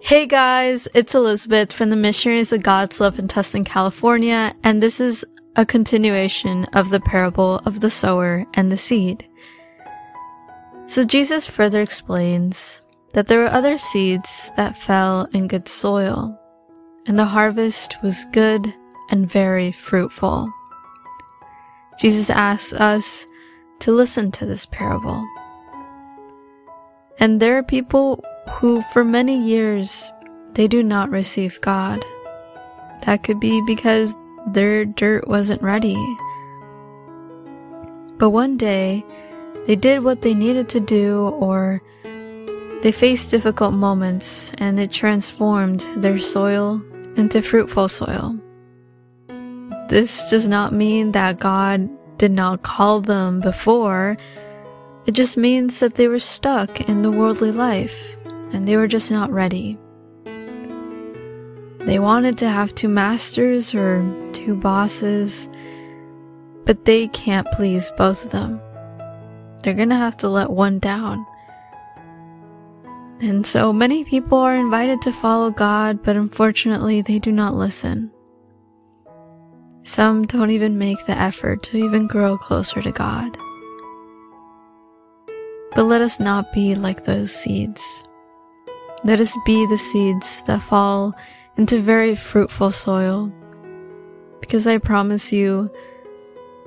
Hey guys, it's Elizabeth from the Missionaries of God's Love in Tustin, California, and this is a continuation of the parable of the sower and the seed. So Jesus further explains that there were other seeds that fell in good soil, and the harvest was good and very fruitful. Jesus asks us to listen to this parable. And there are people who, for many years, they do not receive God. That could be because their dirt wasn't ready. But one day, they did what they needed to do, or they faced difficult moments, and it transformed their soil into fruitful soil. This does not mean that God did not call them before. It just means that they were stuck in the worldly life and they were just not ready. They wanted to have two masters or two bosses, but they can't please both of them. They're gonna have to let one down. And so many people are invited to follow God, but unfortunately they do not listen. Some don't even make the effort to even grow closer to God. But let us not be like those seeds. Let us be the seeds that fall into very fruitful soil. Because I promise you,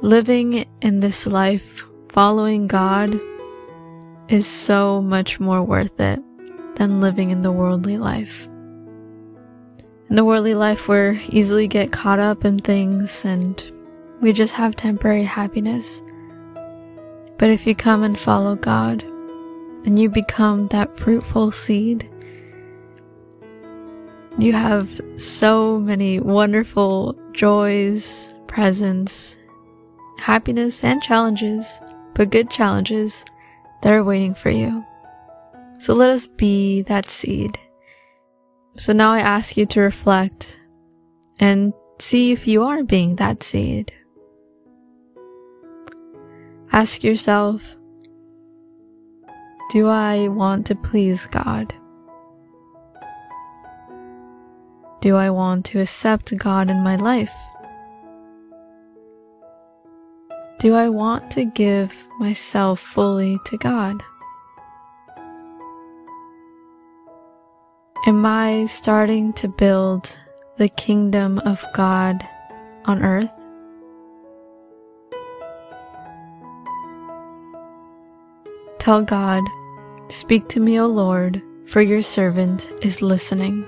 living in this life, following God, is so much more worth it than living in the worldly life. In the worldly life, we easily get caught up in things and we just have temporary happiness. But if you come and follow God and you become that fruitful seed, you have so many wonderful joys, presents, happiness, and challenges, but good challenges that are waiting for you. So let us be that seed so now I ask you to reflect and see if you are being that seed. Ask yourself, do I want to please God? Do I want to accept God in my life? Do I want to give myself fully to God? Am I starting to build the kingdom of God on earth? Tell God, Speak to me, O Lord, for your servant is listening.